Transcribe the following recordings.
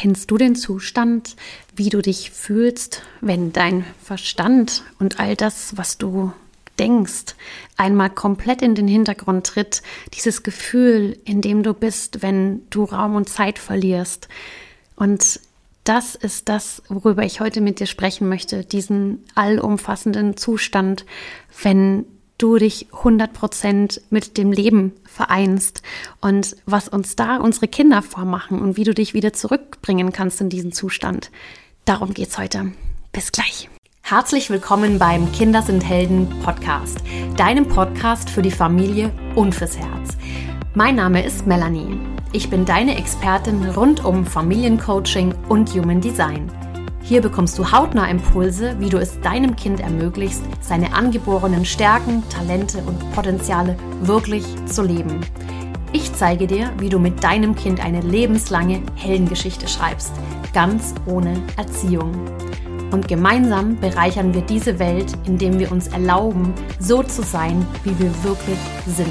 Kennst du den Zustand, wie du dich fühlst, wenn dein Verstand und all das, was du denkst, einmal komplett in den Hintergrund tritt, dieses Gefühl, in dem du bist, wenn du Raum und Zeit verlierst. Und das ist das, worüber ich heute mit dir sprechen möchte, diesen allumfassenden Zustand, wenn du dich 100% mit dem Leben vereinst und was uns da unsere Kinder vormachen und wie du dich wieder zurückbringen kannst in diesen Zustand. Darum geht's heute. Bis gleich. Herzlich willkommen beim Kinder sind Helden Podcast, deinem Podcast für die Familie und fürs Herz. Mein Name ist Melanie. Ich bin deine Expertin rund um Familiencoaching und Human Design. Hier bekommst du hautnah Impulse, wie du es deinem Kind ermöglicht, seine angeborenen Stärken, Talente und Potenziale wirklich zu leben. Ich zeige dir, wie du mit deinem Kind eine lebenslange Heldengeschichte schreibst, ganz ohne Erziehung. Und gemeinsam bereichern wir diese Welt, indem wir uns erlauben, so zu sein, wie wir wirklich sind.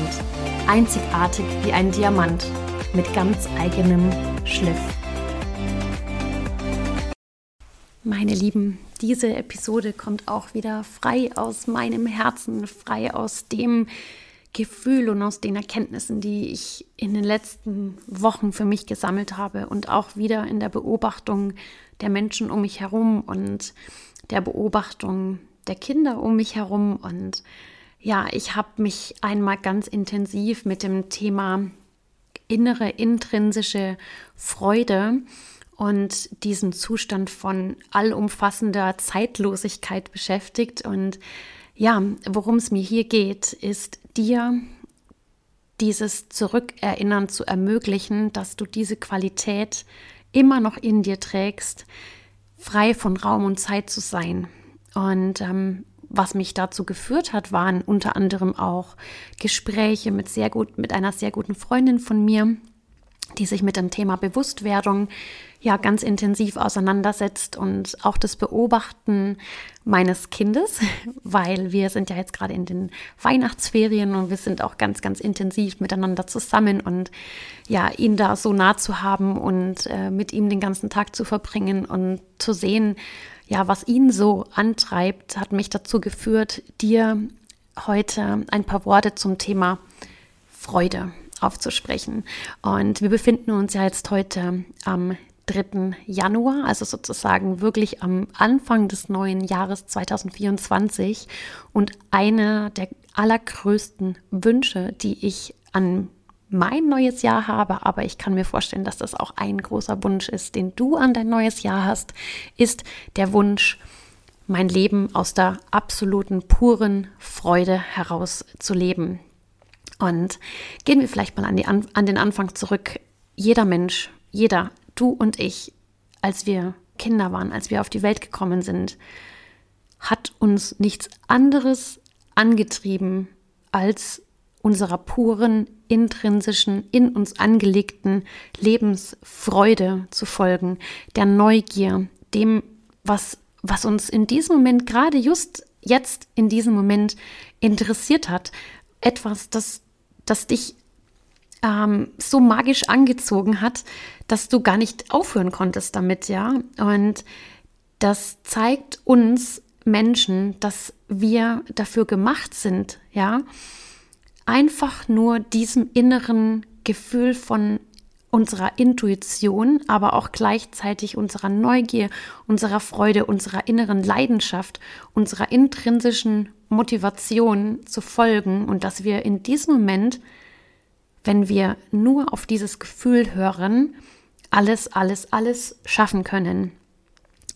Einzigartig wie ein Diamant mit ganz eigenem Schliff. Meine Lieben, diese Episode kommt auch wieder frei aus meinem Herzen, frei aus dem Gefühl und aus den Erkenntnissen, die ich in den letzten Wochen für mich gesammelt habe und auch wieder in der Beobachtung der Menschen um mich herum und der Beobachtung der Kinder um mich herum. Und ja, ich habe mich einmal ganz intensiv mit dem Thema innere intrinsische Freude und diesen Zustand von allumfassender Zeitlosigkeit beschäftigt. Und ja, worum es mir hier geht, ist dir dieses Zurückerinnern zu ermöglichen, dass du diese Qualität immer noch in dir trägst, frei von Raum und Zeit zu sein. Und ähm, was mich dazu geführt hat, waren unter anderem auch Gespräche mit sehr gut, mit einer sehr guten Freundin von mir, die sich mit dem Thema Bewusstwerdung ja ganz intensiv auseinandersetzt und auch das Beobachten meines Kindes, weil wir sind ja jetzt gerade in den Weihnachtsferien und wir sind auch ganz, ganz intensiv miteinander zusammen und ja, ihn da so nah zu haben und äh, mit ihm den ganzen Tag zu verbringen und zu sehen, ja, was ihn so antreibt, hat mich dazu geführt, dir heute ein paar Worte zum Thema Freude aufzusprechen. Und wir befinden uns ja jetzt heute am 3. Januar, also sozusagen wirklich am Anfang des neuen Jahres 2024. Und einer der allergrößten Wünsche, die ich an mein neues Jahr habe, aber ich kann mir vorstellen, dass das auch ein großer Wunsch ist, den du an dein neues Jahr hast, ist der Wunsch, mein Leben aus der absoluten, puren Freude heraus zu leben. Und gehen wir vielleicht mal an, die, an den Anfang zurück. Jeder Mensch, jeder, du und ich, als wir Kinder waren, als wir auf die Welt gekommen sind, hat uns nichts anderes angetrieben, als unserer puren, intrinsischen, in uns angelegten Lebensfreude zu folgen, der Neugier, dem, was, was uns in diesem Moment, gerade just jetzt in diesem Moment interessiert hat. Etwas, das das dich ähm, so magisch angezogen hat, dass du gar nicht aufhören konntest damit, ja. Und das zeigt uns Menschen, dass wir dafür gemacht sind, ja, einfach nur diesem inneren Gefühl von unserer Intuition, aber auch gleichzeitig unserer Neugier, unserer Freude, unserer inneren Leidenschaft, unserer intrinsischen Motivation zu folgen und dass wir in diesem Moment, wenn wir nur auf dieses Gefühl hören, alles, alles, alles schaffen können.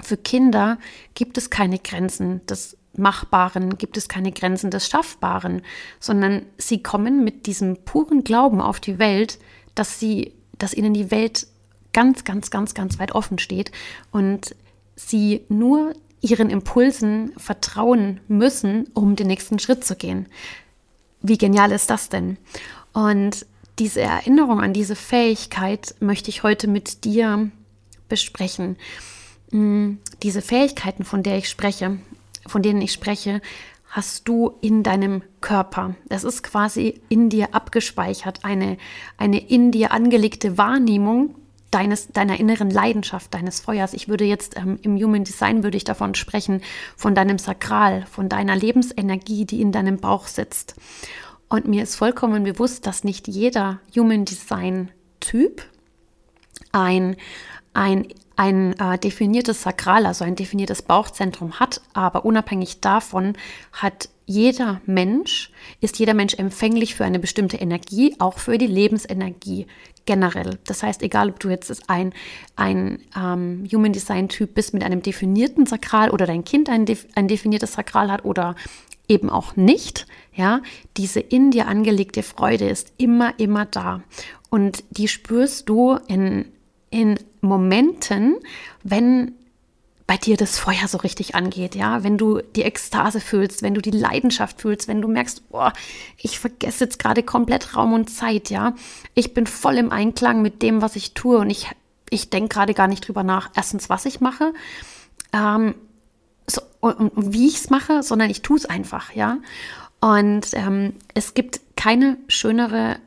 Für Kinder gibt es keine Grenzen des Machbaren, gibt es keine Grenzen des Schaffbaren, sondern sie kommen mit diesem puren Glauben auf die Welt, dass sie, dass ihnen die Welt ganz, ganz, ganz, ganz weit offen steht und sie nur ihren Impulsen vertrauen müssen, um den nächsten Schritt zu gehen. Wie genial ist das denn? Und diese Erinnerung an diese Fähigkeit möchte ich heute mit dir besprechen. Mm, diese Fähigkeiten, von der ich spreche, von denen ich spreche, hast du in deinem Körper. Das ist quasi in dir abgespeichert, eine, eine in dir angelegte Wahrnehmung, deines, deiner inneren Leidenschaft, deines Feuers. Ich würde jetzt ähm, im Human Design würde ich davon sprechen, von deinem Sakral, von deiner Lebensenergie, die in deinem Bauch sitzt. Und mir ist vollkommen bewusst, dass nicht jeder Human Design Typ ein, ein, ein äh, definiertes Sakral, also ein definiertes Bauchzentrum hat, aber unabhängig davon hat jeder Mensch, ist jeder Mensch empfänglich für eine bestimmte Energie, auch für die Lebensenergie generell. Das heißt, egal ob du jetzt ein, ein ähm, Human Design Typ bist mit einem definierten Sakral oder dein Kind ein, ein definiertes Sakral hat oder eben auch nicht, ja, diese in dir angelegte Freude ist immer, immer da. Und die spürst du in, in Momenten, wenn bei dir das Feuer so richtig angeht, ja, wenn du die Ekstase fühlst, wenn du die Leidenschaft fühlst, wenn du merkst, boah, ich vergesse jetzt gerade komplett Raum und Zeit, ja, ich bin voll im Einklang mit dem, was ich tue und ich, ich denke gerade gar nicht drüber nach, erstens, was ich mache, ähm, so, und, und wie ich es mache, sondern ich tue es einfach, ja. Und ähm, es gibt keine schönere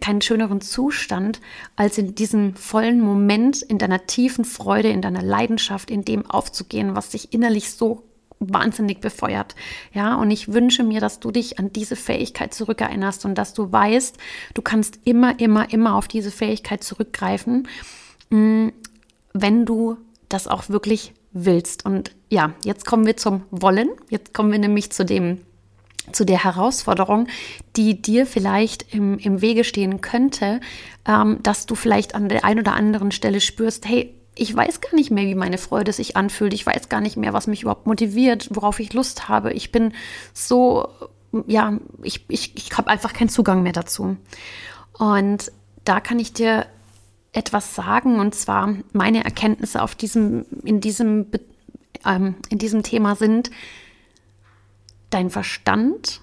keinen schöneren Zustand, als in diesem vollen Moment, in deiner tiefen Freude, in deiner Leidenschaft, in dem aufzugehen, was dich innerlich so wahnsinnig befeuert. Ja, und ich wünsche mir, dass du dich an diese Fähigkeit zurückerinnerst und dass du weißt, du kannst immer, immer, immer auf diese Fähigkeit zurückgreifen, mm, wenn du das auch wirklich willst. Und ja, jetzt kommen wir zum Wollen. Jetzt kommen wir nämlich zu dem zu der Herausforderung, die dir vielleicht im, im Wege stehen könnte, ähm, dass du vielleicht an der einen oder anderen Stelle spürst, hey, ich weiß gar nicht mehr, wie meine Freude sich anfühlt. Ich weiß gar nicht mehr, was mich überhaupt motiviert, worauf ich Lust habe. Ich bin so, ja, ich, ich, ich habe einfach keinen Zugang mehr dazu. Und da kann ich dir etwas sagen, und zwar meine Erkenntnisse auf diesem, in diesem, ähm, in diesem Thema sind, dein Verstand,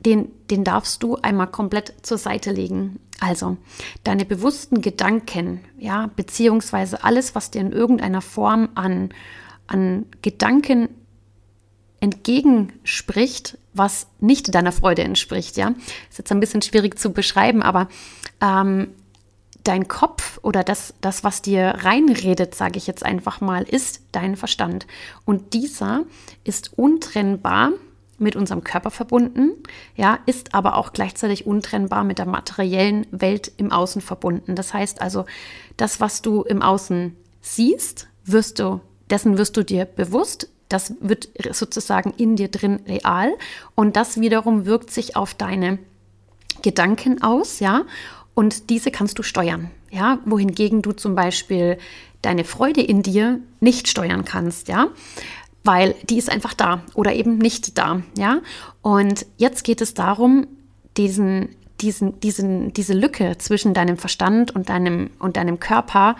den, den darfst du einmal komplett zur Seite legen. Also deine bewussten Gedanken, ja, beziehungsweise alles, was dir in irgendeiner Form an, an Gedanken entgegenspricht, was nicht deiner Freude entspricht, ja. Ist jetzt ein bisschen schwierig zu beschreiben, aber ähm, dein Kopf oder das, das, was dir reinredet, sage ich jetzt einfach mal, ist dein Verstand. Und dieser ist untrennbar mit unserem Körper verbunden, ja, ist aber auch gleichzeitig untrennbar mit der materiellen Welt im Außen verbunden. Das heißt also, das, was du im Außen siehst, wirst du, dessen wirst du dir bewusst, das wird sozusagen in dir drin real und das wiederum wirkt sich auf deine Gedanken aus, ja, und diese kannst du steuern. Ja, wohingegen du zum Beispiel deine Freude in dir nicht steuern kannst, ja, weil die ist einfach da oder eben nicht da, ja. Und jetzt geht es darum, diesen, diesen, diesen, diese Lücke zwischen deinem Verstand und deinem, und deinem Körper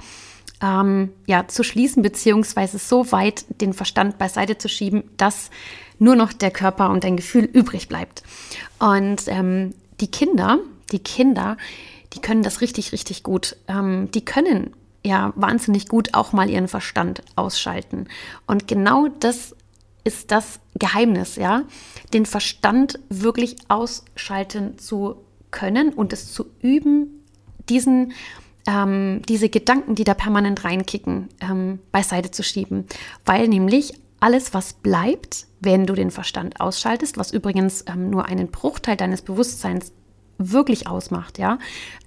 ähm, ja, zu schließen, beziehungsweise so weit den Verstand beiseite zu schieben, dass nur noch der Körper und dein Gefühl übrig bleibt. Und ähm, die Kinder, die Kinder, die können das richtig, richtig gut. Ähm, die können ja wahnsinnig gut auch mal ihren Verstand ausschalten. Und genau das ist das Geheimnis, ja, den Verstand wirklich ausschalten zu können und es zu üben, diesen ähm, diese Gedanken, die da permanent reinkicken, ähm, beiseite zu schieben. Weil nämlich alles, was bleibt, wenn du den Verstand ausschaltest, was übrigens ähm, nur einen Bruchteil deines Bewusstseins wirklich ausmacht, ja.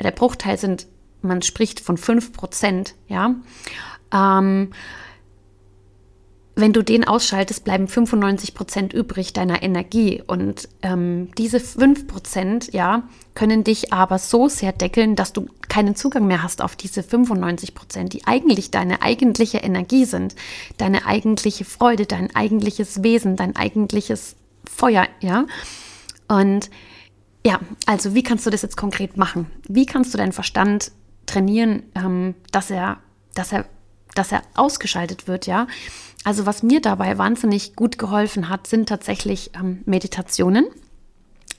Der Bruchteil sind, man spricht von 5 Prozent, ja. Ähm, wenn du den ausschaltest, bleiben 95 Prozent übrig deiner Energie. Und ähm, diese 5 Prozent, ja, können dich aber so sehr deckeln, dass du keinen Zugang mehr hast auf diese 95 Prozent, die eigentlich deine eigentliche Energie sind, deine eigentliche Freude, dein eigentliches Wesen, dein eigentliches Feuer, ja. Und ja, also wie kannst du das jetzt konkret machen? Wie kannst du deinen Verstand trainieren, ähm, dass er, dass er, dass er ausgeschaltet wird, ja? Also was mir dabei wahnsinnig gut geholfen hat, sind tatsächlich ähm, Meditationen,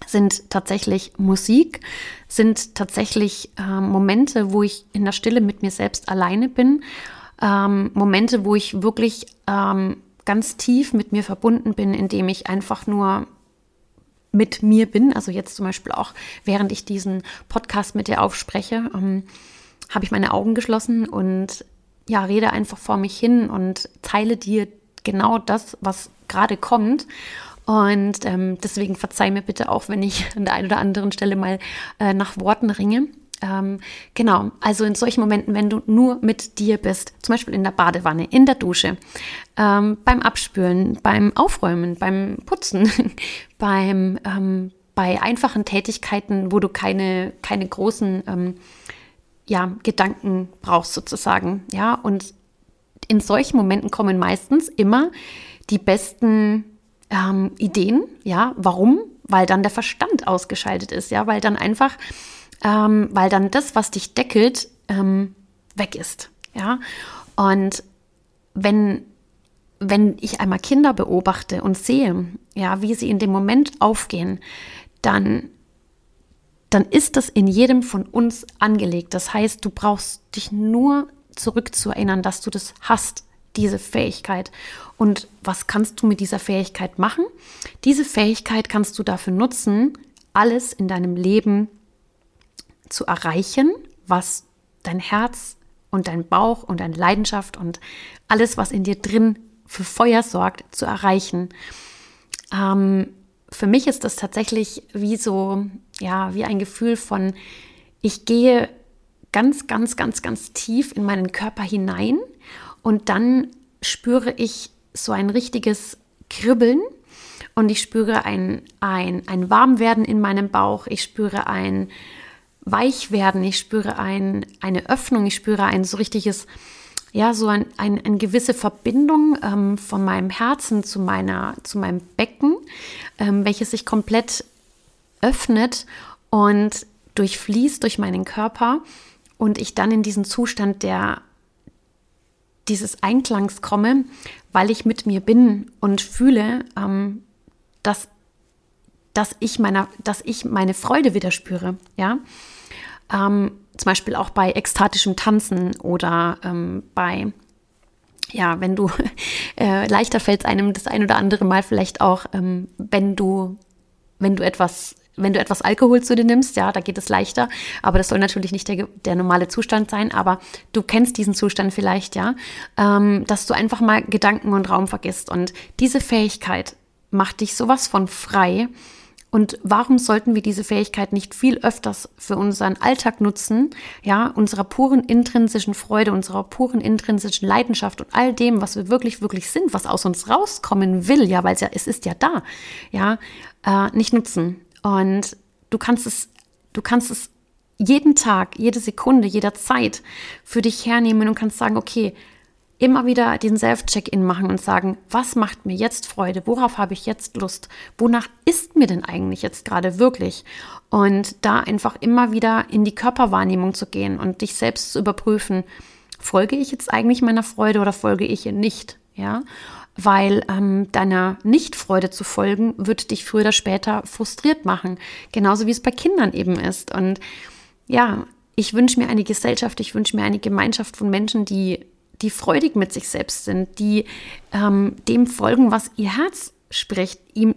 sind tatsächlich Musik, sind tatsächlich ähm, Momente, wo ich in der Stille mit mir selbst alleine bin, ähm, Momente, wo ich wirklich ähm, ganz tief mit mir verbunden bin, indem ich einfach nur mit mir bin, also jetzt zum Beispiel auch, während ich diesen Podcast mit dir aufspreche, ähm, habe ich meine Augen geschlossen und ja, rede einfach vor mich hin und teile dir genau das, was gerade kommt. Und ähm, deswegen verzeih mir bitte auch, wenn ich an der einen oder anderen Stelle mal äh, nach Worten ringe. Ähm, genau, also in solchen Momenten, wenn du nur mit dir bist, zum Beispiel in der Badewanne, in der Dusche, ähm, beim Abspülen, beim Aufräumen, beim Putzen, beim, ähm, bei einfachen Tätigkeiten, wo du keine, keine großen ähm, ja, Gedanken brauchst sozusagen. Ja, und in solchen Momenten kommen meistens immer die besten ähm, Ideen. Ja, warum? Weil dann der Verstand ausgeschaltet ist. Ja, weil dann einfach, ähm, weil dann das, was dich deckelt, ähm, weg ist. Ja, und wenn wenn ich einmal Kinder beobachte und sehe, ja, wie sie in dem Moment aufgehen, dann dann ist das in jedem von uns angelegt. Das heißt, du brauchst dich nur zurückzuerinnern, dass du das hast, diese Fähigkeit. Und was kannst du mit dieser Fähigkeit machen? Diese Fähigkeit kannst du dafür nutzen, alles in deinem Leben zu erreichen, was dein Herz und dein Bauch und deine Leidenschaft und alles, was in dir drin für Feuer sorgt, zu erreichen. Ähm, für mich ist das tatsächlich wie so, ja, wie ein Gefühl von, ich gehe ganz, ganz, ganz, ganz tief in meinen Körper hinein und dann spüre ich so ein richtiges Kribbeln und ich spüre ein, ein, ein Warmwerden in meinem Bauch, ich spüre ein Weichwerden, ich spüre ein, eine Öffnung, ich spüre ein so richtiges, ja, so ein, ein, eine gewisse Verbindung ähm, von meinem Herzen zu, meiner, zu meinem Becken, ähm, welches sich komplett öffnet und durchfließt durch meinen Körper und ich dann in diesen Zustand der dieses Einklangs komme, weil ich mit mir bin und fühle, ähm, dass, dass, ich meiner, dass ich meine Freude wieder spüre. Ja? Ähm, zum Beispiel auch bei ekstatischem Tanzen oder ähm, bei, ja, wenn du, äh, leichter fällt einem das ein oder andere Mal vielleicht auch, ähm, wenn du, wenn du etwas wenn du etwas Alkohol zu dir nimmst, ja, da geht es leichter. Aber das soll natürlich nicht der, der normale Zustand sein. Aber du kennst diesen Zustand vielleicht, ja, ähm, dass du einfach mal Gedanken und Raum vergisst. Und diese Fähigkeit macht dich sowas von frei. Und warum sollten wir diese Fähigkeit nicht viel öfters für unseren Alltag nutzen? Ja, unserer puren intrinsischen Freude, unserer puren intrinsischen Leidenschaft und all dem, was wir wirklich, wirklich sind, was aus uns rauskommen will, ja, weil es ja, es ist ja da, ja, äh, nicht nutzen. Und du kannst es, du kannst es jeden Tag, jede Sekunde, jederzeit für dich hernehmen und kannst sagen, okay, immer wieder den Self-Check-In machen und sagen, was macht mir jetzt Freude? Worauf habe ich jetzt Lust? Wonach ist mir denn eigentlich jetzt gerade wirklich? Und da einfach immer wieder in die Körperwahrnehmung zu gehen und dich selbst zu überprüfen, folge ich jetzt eigentlich meiner Freude oder folge ich ihr nicht? Ja weil ähm, deiner Nichtfreude zu folgen, wird dich früher oder später frustriert machen. Genauso wie es bei Kindern eben ist. Und ja, ich wünsche mir eine Gesellschaft, ich wünsche mir eine Gemeinschaft von Menschen, die, die freudig mit sich selbst sind, die ähm, dem folgen, was ihr Herz spricht, ihm,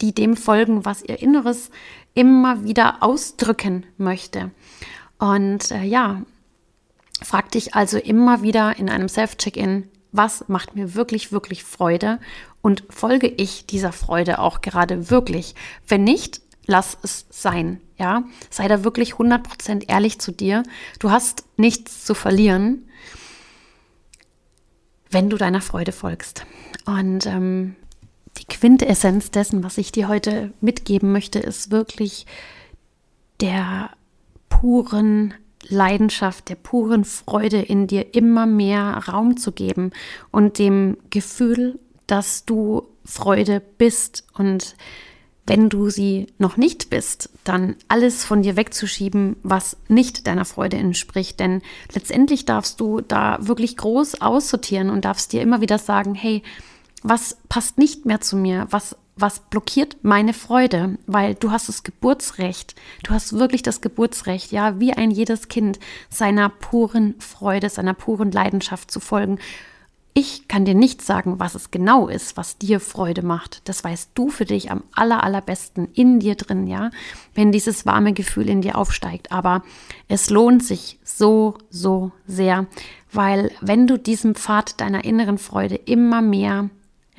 die dem folgen, was ihr Inneres immer wieder ausdrücken möchte. Und äh, ja, frag dich also immer wieder in einem Self-Check-In, was macht mir wirklich, wirklich Freude und folge ich dieser Freude auch gerade wirklich? Wenn nicht, lass es sein, ja? Sei da wirklich 100% ehrlich zu dir. Du hast nichts zu verlieren, wenn du deiner Freude folgst. Und ähm, die Quintessenz dessen, was ich dir heute mitgeben möchte, ist wirklich der puren Leidenschaft, der puren Freude in dir immer mehr Raum zu geben und dem Gefühl, dass du Freude bist und wenn du sie noch nicht bist, dann alles von dir wegzuschieben, was nicht deiner Freude entspricht. Denn letztendlich darfst du da wirklich groß aussortieren und darfst dir immer wieder sagen, hey, was passt nicht mehr zu mir? Was was blockiert meine Freude, weil du hast das Geburtsrecht, du hast wirklich das Geburtsrecht, ja, wie ein jedes Kind, seiner puren Freude, seiner puren Leidenschaft zu folgen. Ich kann dir nicht sagen, was es genau ist, was dir Freude macht. Das weißt du für dich am aller, allerbesten in dir drin, ja, wenn dieses warme Gefühl in dir aufsteigt. Aber es lohnt sich so, so sehr, weil wenn du diesem Pfad deiner inneren Freude immer mehr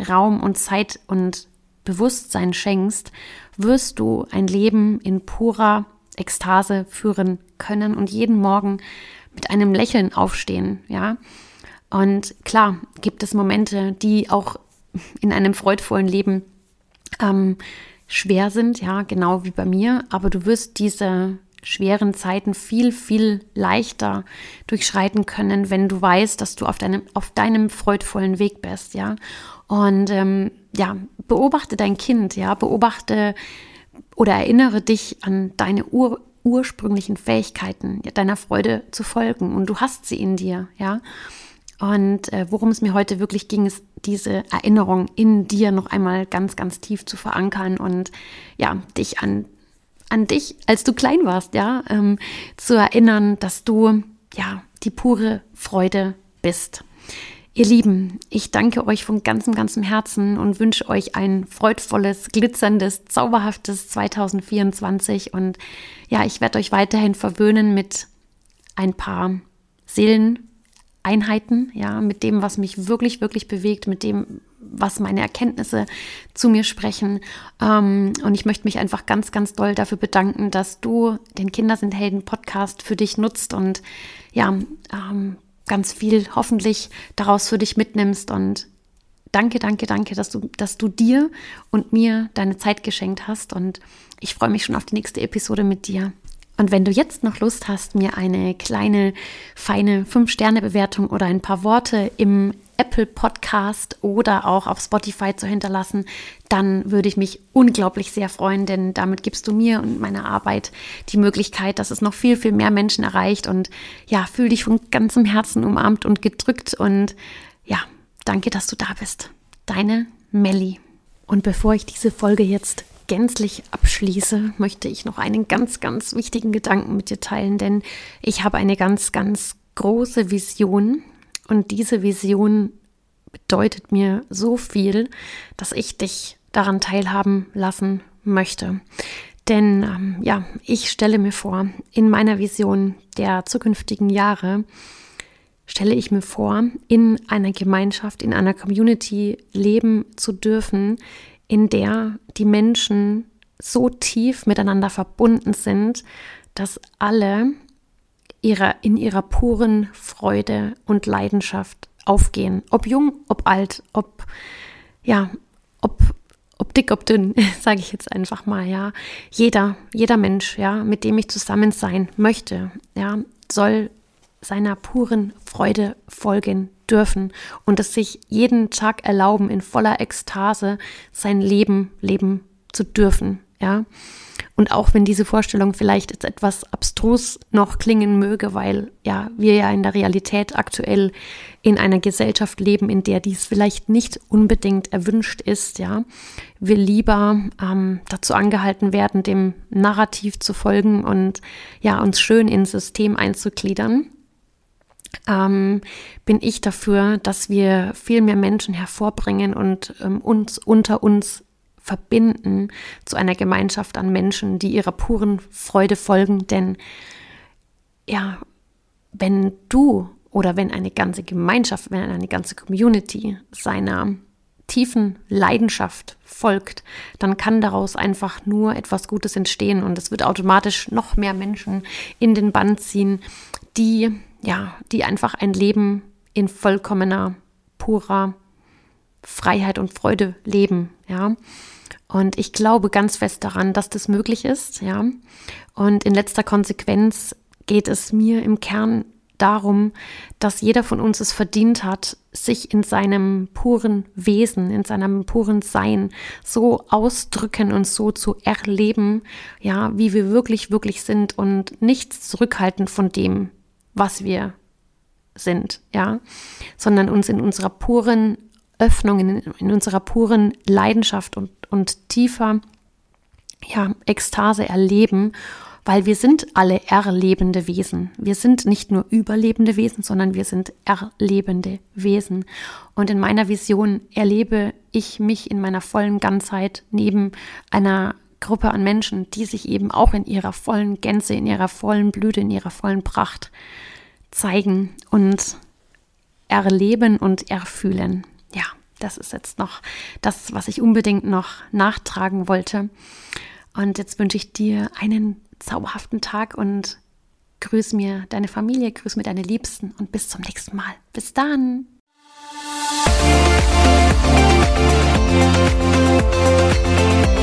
Raum und Zeit und Bewusstsein schenkst, wirst du ein Leben in purer Ekstase führen können und jeden Morgen mit einem Lächeln aufstehen, ja. Und klar gibt es Momente, die auch in einem freudvollen Leben ähm, schwer sind, ja, genau wie bei mir, aber du wirst diese schweren Zeiten viel, viel leichter durchschreiten können, wenn du weißt, dass du auf deinem, auf deinem freudvollen Weg bist, ja. Und ähm, ja, beobachte dein Kind, ja, beobachte oder erinnere dich an deine ur ursprünglichen Fähigkeiten, deiner Freude zu folgen. Und du hast sie in dir, ja. Und äh, worum es mir heute wirklich ging, ist diese Erinnerung in dir noch einmal ganz, ganz tief zu verankern und ja, dich an, an dich, als du klein warst, ja, ähm, zu erinnern, dass du ja die pure Freude bist. Ihr Lieben, ich danke euch von ganzem, ganzem Herzen und wünsche euch ein freudvolles, glitzerndes, zauberhaftes 2024. Und ja, ich werde euch weiterhin verwöhnen mit ein paar Seelen, Einheiten, ja, mit dem, was mich wirklich, wirklich bewegt, mit dem, was meine Erkenntnisse zu mir sprechen. Ähm, und ich möchte mich einfach ganz, ganz doll dafür bedanken, dass du den Kinder sind Helden Podcast für dich nutzt und ja, ähm, ganz viel hoffentlich daraus für dich mitnimmst und danke, danke, danke, dass du, dass du dir und mir deine Zeit geschenkt hast und ich freue mich schon auf die nächste Episode mit dir. Und wenn du jetzt noch Lust hast, mir eine kleine, feine 5-Sterne-Bewertung oder ein paar Worte im Apple Podcast oder auch auf Spotify zu hinterlassen, dann würde ich mich unglaublich sehr freuen, denn damit gibst du mir und meiner Arbeit die Möglichkeit, dass es noch viel, viel mehr Menschen erreicht. Und ja, fühl dich von ganzem Herzen umarmt und gedrückt. Und ja, danke, dass du da bist. Deine Melli. Und bevor ich diese Folge jetzt gänzlich abschließe, möchte ich noch einen ganz, ganz wichtigen Gedanken mit dir teilen, denn ich habe eine ganz, ganz große Vision und diese Vision bedeutet mir so viel, dass ich dich daran teilhaben lassen möchte. Denn ähm, ja, ich stelle mir vor, in meiner Vision der zukünftigen Jahre stelle ich mir vor, in einer Gemeinschaft, in einer Community leben zu dürfen, in der die Menschen so tief miteinander verbunden sind, dass alle ihrer, in ihrer puren Freude und Leidenschaft aufgehen. Ob jung, ob alt, ob, ja, ob, ob dick, ob dünn, sage ich jetzt einfach mal, ja. Jeder, jeder Mensch, ja, mit dem ich zusammen sein möchte, ja, soll seiner puren Freude folgen dürfen und es sich jeden Tag erlauben, in voller Ekstase sein Leben leben zu dürfen, ja. Und auch wenn diese Vorstellung vielleicht jetzt etwas abstrus noch klingen möge, weil ja wir ja in der Realität aktuell in einer Gesellschaft leben, in der dies vielleicht nicht unbedingt erwünscht ist, ja, wir lieber ähm, dazu angehalten werden, dem Narrativ zu folgen und ja uns schön ins System einzugliedern ähm, bin ich dafür, dass wir viel mehr Menschen hervorbringen und ähm, uns unter uns verbinden zu einer Gemeinschaft an Menschen, die ihrer puren Freude folgen. Denn ja, wenn du oder wenn eine ganze Gemeinschaft, wenn eine ganze Community seiner tiefen Leidenschaft folgt, dann kann daraus einfach nur etwas Gutes entstehen und es wird automatisch noch mehr Menschen in den Bann ziehen, die ja, die einfach ein Leben in vollkommener, purer Freiheit und Freude leben, ja. Und ich glaube ganz fest daran, dass das möglich ist, ja. Und in letzter Konsequenz geht es mir im Kern darum, dass jeder von uns es verdient hat, sich in seinem puren Wesen, in seinem puren Sein so ausdrücken und so zu erleben, ja, wie wir wirklich, wirklich sind und nichts zurückhalten von dem, was wir sind, ja, sondern uns in unserer puren Öffnung, in, in unserer puren Leidenschaft und, und tiefer ja, Ekstase erleben weil wir sind alle erlebende Wesen. Wir sind nicht nur überlebende Wesen, sondern wir sind erlebende Wesen. Und in meiner Vision erlebe ich mich in meiner vollen Ganzheit neben einer Gruppe an Menschen, die sich eben auch in ihrer vollen Gänze, in ihrer vollen Blüte, in ihrer vollen Pracht zeigen und erleben und erfühlen. Ja, das ist jetzt noch das, was ich unbedingt noch nachtragen wollte. Und jetzt wünsche ich dir einen zauberhaften Tag und grüß mir deine Familie, grüß mir deine Liebsten und bis zum nächsten Mal. Bis dann! Musik